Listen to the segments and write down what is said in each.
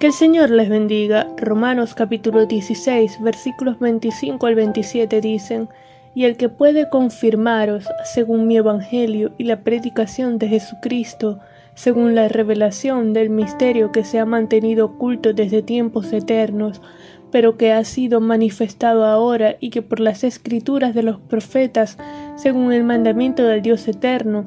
Que el Señor les bendiga. Romanos capítulo 16 versículos 25 al 27 dicen, y el que puede confirmaros, según mi Evangelio y la predicación de Jesucristo, según la revelación del misterio que se ha mantenido oculto desde tiempos eternos, pero que ha sido manifestado ahora y que por las escrituras de los profetas, según el mandamiento del Dios eterno,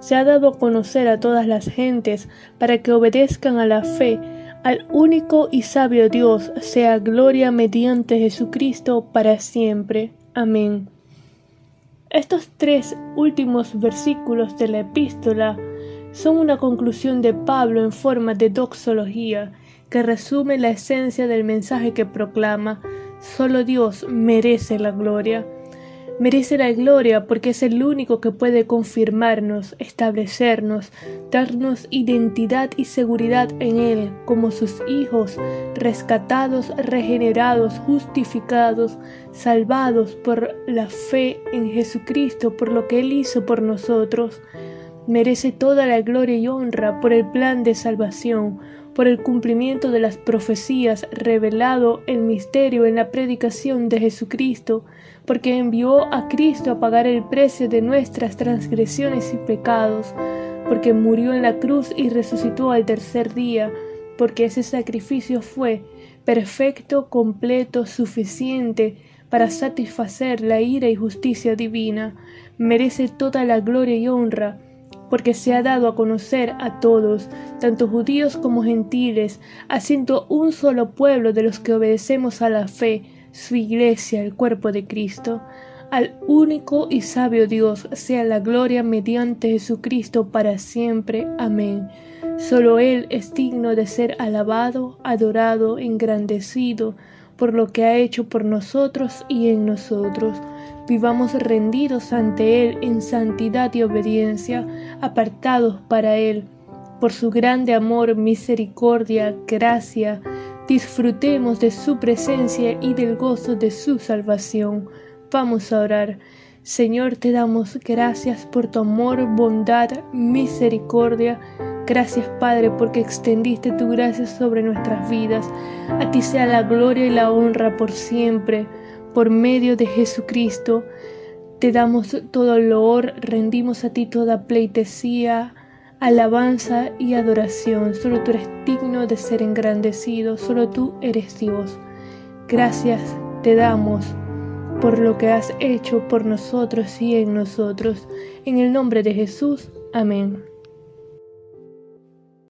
se ha dado a conocer a todas las gentes para que obedezcan a la fe, al único y sabio Dios, sea gloria mediante Jesucristo para siempre. Amén. Estos tres últimos versículos de la epístola son una conclusión de Pablo en forma de doxología que resume la esencia del mensaje que proclama, solo Dios merece la gloria. Merece la gloria porque es el único que puede confirmarnos, establecernos, darnos identidad y seguridad en Él como sus hijos, rescatados, regenerados, justificados, salvados por la fe en Jesucristo, por lo que Él hizo por nosotros. Merece toda la gloria y honra por el plan de salvación, por el cumplimiento de las profecías revelado el misterio en la predicación de Jesucristo, porque envió a Cristo a pagar el precio de nuestras transgresiones y pecados, porque murió en la cruz y resucitó al tercer día, porque ese sacrificio fue perfecto, completo, suficiente para satisfacer la ira y justicia divina, merece toda la gloria y honra, porque se ha dado a conocer a todos, tanto judíos como gentiles, haciendo un solo pueblo de los que obedecemos a la fe, su iglesia, el cuerpo de Cristo. Al único y sabio Dios sea la gloria mediante Jesucristo para siempre. Amén. Solo Él es digno de ser alabado, adorado, engrandecido por lo que ha hecho por nosotros y en nosotros vivamos rendidos ante Él en santidad y obediencia, apartados para Él. Por su grande amor, misericordia, gracia, disfrutemos de su presencia y del gozo de su salvación. Vamos a orar. Señor, te damos gracias por tu amor, bondad, misericordia. Gracias, Padre, porque extendiste tu gracia sobre nuestras vidas. A ti sea la gloria y la honra por siempre por medio de Jesucristo. Te damos todo loor, rendimos a ti toda pleitesía, alabanza y adoración. Solo tú eres digno de ser engrandecido, solo tú eres Dios. Gracias te damos por lo que has hecho por nosotros y en nosotros. En el nombre de Jesús. Amén.